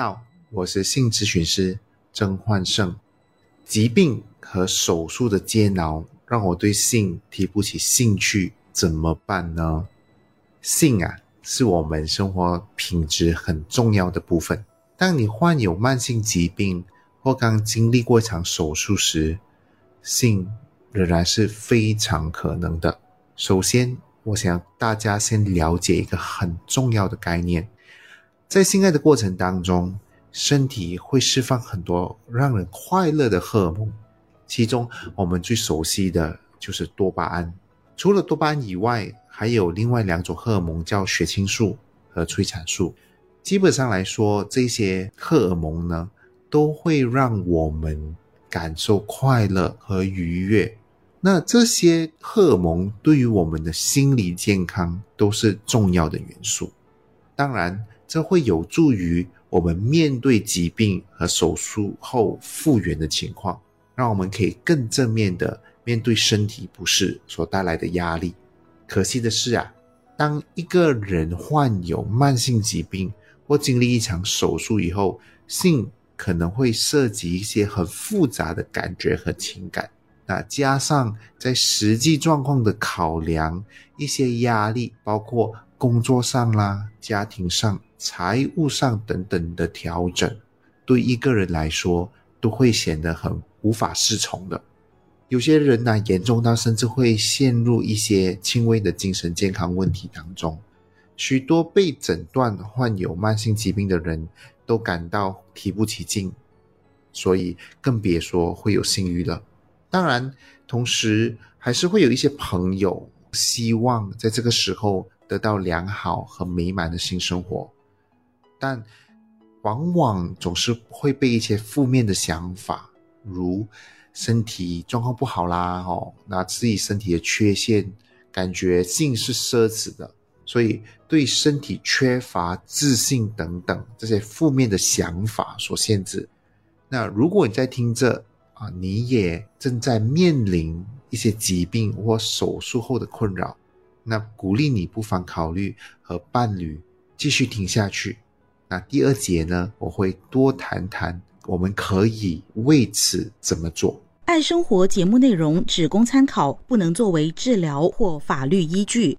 好，我是性咨询师曾焕胜。疾病和手术的煎熬让我对性提不起兴趣，怎么办呢？性啊，是我们生活品质很重要的部分。当你患有慢性疾病或刚经历过一场手术时，性仍然是非常可能的。首先，我想大家先了解一个很重要的概念。在性爱的过程当中，身体会释放很多让人快乐的荷尔蒙，其中我们最熟悉的就是多巴胺。除了多巴胺以外，还有另外两种荷尔蒙叫血清素和催产素。基本上来说，这些荷尔蒙呢，都会让我们感受快乐和愉悦。那这些荷尔蒙对于我们的心理健康都是重要的元素。当然。这会有助于我们面对疾病和手术后复原的情况，让我们可以更正面的面对身体不适所带来的压力。可惜的是啊，当一个人患有慢性疾病或经历一场手术以后，性可能会涉及一些很复杂的感觉和情感。那加上在实际状况的考量，一些压力，包括工作上啦、家庭上。财务上等等的调整，对一个人来说都会显得很无法适从的。有些人呢，严重到甚至会陷入一些轻微的精神健康问题当中。许多被诊断患有慢性疾病的人都感到提不起劲，所以更别说会有性欲了。当然，同时还是会有一些朋友希望在这个时候得到良好和美满的性生活。但往往总是会被一些负面的想法，如身体状况不好啦，哦，那自己身体的缺陷，感觉性是奢侈的，所以对身体缺乏自信等等这些负面的想法所限制。那如果你在听这啊，你也正在面临一些疾病或手术后的困扰，那鼓励你不妨考虑和伴侣继续听下去。那第二节呢，我会多谈谈我们可以为此怎么做。爱生活节目内容只供参考，不能作为治疗或法律依据。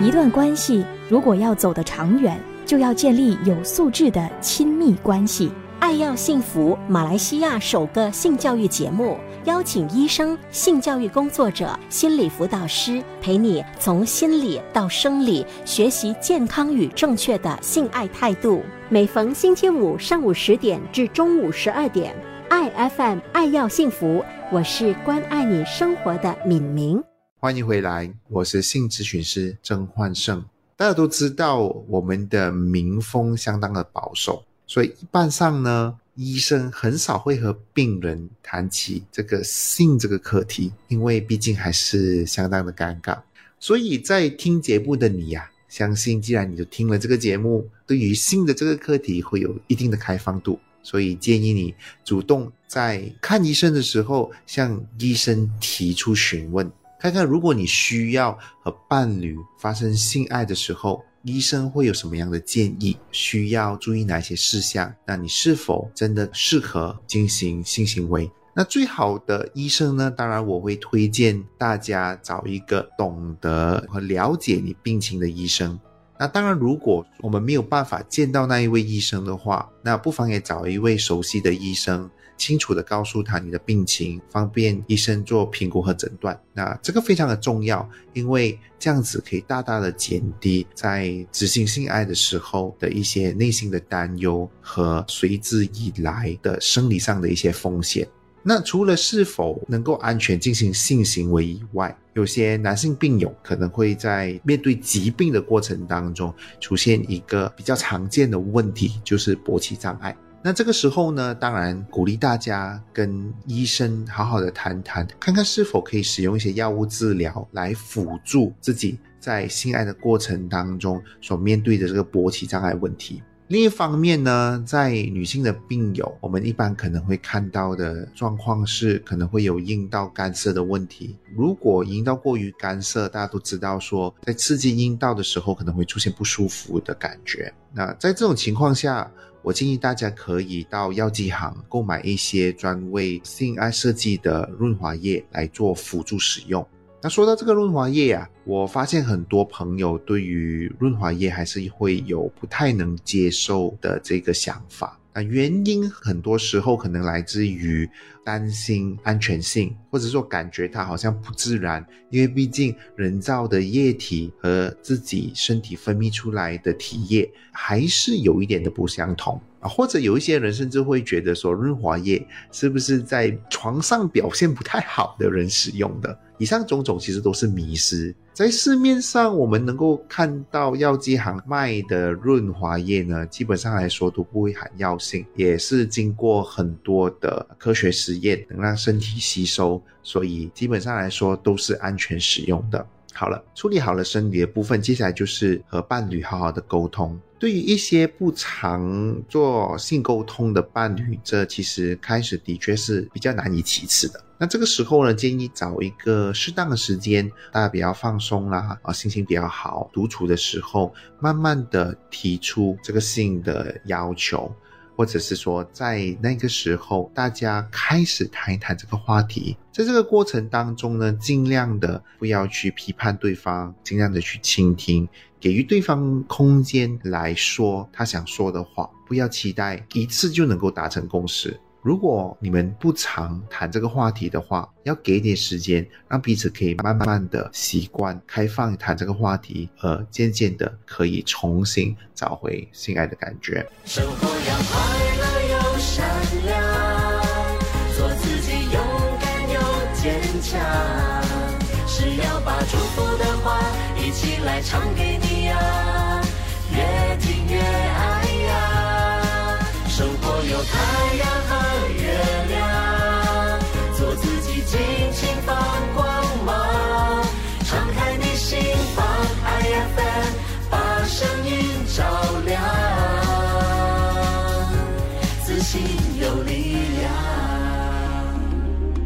一段关系如果要走得长远，就要建立有素质的亲密关系。爱要幸福，马来西亚首个性教育节目。邀请医生、性教育工作者、心理辅导师陪你从心理到生理学习健康与正确的性爱态度。每逢星期五上午十点至中午十二点，爱 FM 爱要幸福，我是关爱你生活的敏明。欢迎回来，我是性咨询师曾焕胜。大家都知道，我们的民风相当的保守，所以一般上呢。医生很少会和病人谈起这个性这个课题，因为毕竟还是相当的尴尬。所以在听节目的你呀，相信既然你就听了这个节目，对于性的这个课题会有一定的开放度，所以建议你主动在看医生的时候向医生提出询问，看看如果你需要和伴侣发生性爱的时候。医生会有什么样的建议？需要注意哪些事项？那你是否真的适合进行性行为？那最好的医生呢？当然，我会推荐大家找一个懂得和了解你病情的医生。那当然，如果我们没有办法见到那一位医生的话，那不妨也找一位熟悉的医生。清楚的告诉他你的病情，方便医生做评估和诊断。那这个非常的重要，因为这样子可以大大的减低在执行性爱的时候的一些内心的担忧和随之以来的生理上的一些风险。那除了是否能够安全进行性行为以外，有些男性病友可能会在面对疾病的过程当中出现一个比较常见的问题，就是勃起障碍。那这个时候呢，当然鼓励大家跟医生好好的谈谈，看看是否可以使用一些药物治疗来辅助自己在性爱的过程当中所面对的这个勃起障碍问题。另一方面呢，在女性的病友，我们一般可能会看到的状况是，可能会有阴道干涩的问题。如果阴道过于干涩，大家都知道说，在刺激阴道的时候，可能会出现不舒服的感觉。那在这种情况下，我建议大家可以到药剂行购买一些专为性爱设计的润滑液来做辅助使用。那说到这个润滑液啊，我发现很多朋友对于润滑液还是会有不太能接受的这个想法。那原因很多时候可能来自于担心安全性，或者说感觉它好像不自然，因为毕竟人造的液体和自己身体分泌出来的体液还是有一点的不相同或者有一些人甚至会觉得说，润滑液是不是在床上表现不太好的人使用的？以上种种其实都是迷失。在市面上，我们能够看到药剂行卖的润滑液呢，基本上来说都不会含药性，也是经过很多的科学实验，能让身体吸收，所以基本上来说都是安全使用的。好了，处理好了生理的部分，接下来就是和伴侣好好的沟通。对于一些不常做性沟通的伴侣，这其实开始的确是比较难以启齿的。那这个时候呢，建议找一个适当的时间，大家比较放松啦，啊，心情比较好，独处的时候，慢慢的提出这个性的要求。或者是说，在那个时候，大家开始谈一谈这个话题，在这个过程当中呢，尽量的不要去批判对方，尽量的去倾听，给予对方空间来说他想说的话，不要期待一次就能够达成共识。如果你们不常谈这个话题的话，要给点时间，让彼此可以慢慢的习惯开放谈这个话题，而渐渐的可以重新找回性爱的感觉。生活要快乐又善良，做自己勇敢又坚强，是要把祝福的话一起来唱给你呀，越听越。有太阳和月亮，做自己尽情放光芒，敞开你心房，IFM 把声音照亮，自信有力量。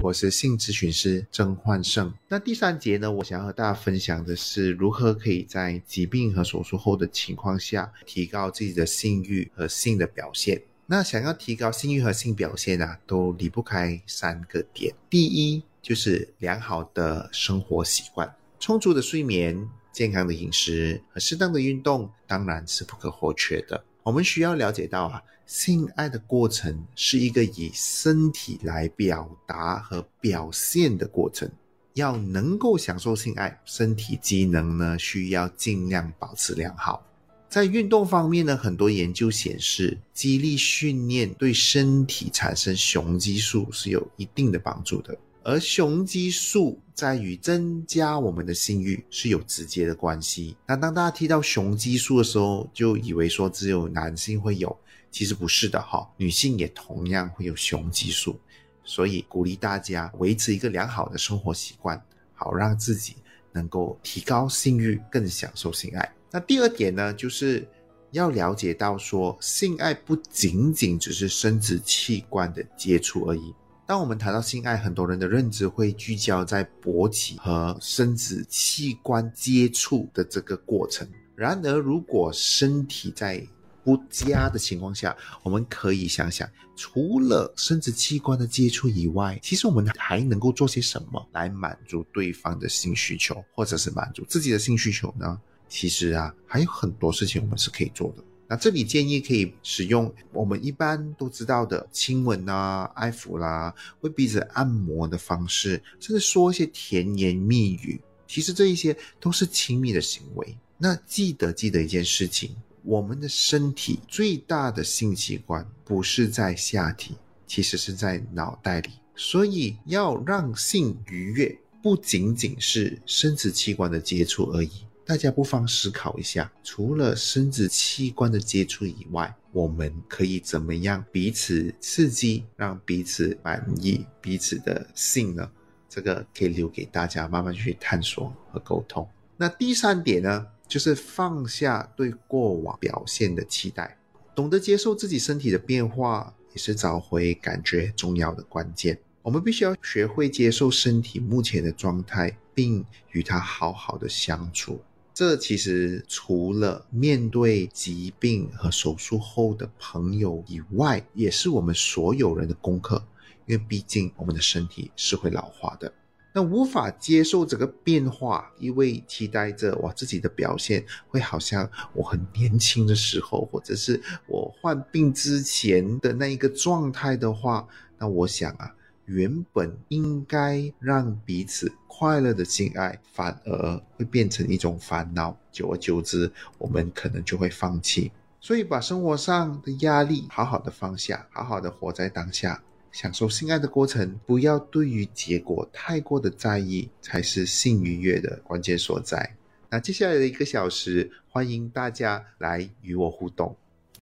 我是性咨询师曾焕胜。那第三节呢，我想要和大家分享的是如何可以在疾病和手术后的情况下，提高自己的性欲和性的表现。那想要提高性欲和性表现啊，都离不开三个点。第一就是良好的生活习惯，充足的睡眠、健康的饮食和适当的运动，当然是不可或缺的。我们需要了解到啊，性爱的过程是一个以身体来表达和表现的过程。要能够享受性爱，身体机能呢需要尽量保持良好。在运动方面呢，很多研究显示，肌力训练对身体产生雄激素是有一定的帮助的。而雄激素在于增加我们的性欲是有直接的关系。那当大家提到雄激素的时候，就以为说只有男性会有，其实不是的哈，女性也同样会有雄激素。所以鼓励大家维持一个良好的生活习惯，好让自己能够提高性欲，更享受性爱。那第二点呢，就是要了解到说，性爱不仅仅只是生殖器官的接触而已。当我们谈到性爱，很多人的认知会聚焦在勃起和生殖器官接触的这个过程。然而，如果身体在不佳的情况下，我们可以想想，除了生殖器官的接触以外，其实我们还能够做些什么来满足对方的性需求，或者是满足自己的性需求呢？其实啊，还有很多事情我们是可以做的。那这里建议可以使用我们一般都知道的亲吻啊、爱抚啦、为彼此按摩的方式，甚至说一些甜言蜜语。其实这一些都是亲密的行为。那记得记得一件事情，我们的身体最大的性器官不是在下体，其实是在脑袋里。所以要让性愉悦，不仅仅是生殖器官的接触而已。大家不妨思考一下，除了生殖器官的接触以外，我们可以怎么样彼此刺激，让彼此满意彼此的性呢？这个可以留给大家慢慢去探索和沟通。那第三点呢，就是放下对过往表现的期待，懂得接受自己身体的变化，也是找回感觉重要的关键。我们必须要学会接受身体目前的状态，并与它好好的相处。这其实除了面对疾病和手术后的朋友以外，也是我们所有人的功课，因为毕竟我们的身体是会老化的。那无法接受这个变化，因为期待着我自己的表现会好像我很年轻的时候，或者是我患病之前的那一个状态的话，那我想啊，原本应该让彼此快乐的性爱，反而会变成一种烦恼。久而久之，我们可能就会放弃。所以，把生活上的压力好好的放下，好好的活在当下。享受性爱的过程，不要对于结果太过的在意，才是性愉悦的关键所在。那接下来的一个小时，欢迎大家来与我互动。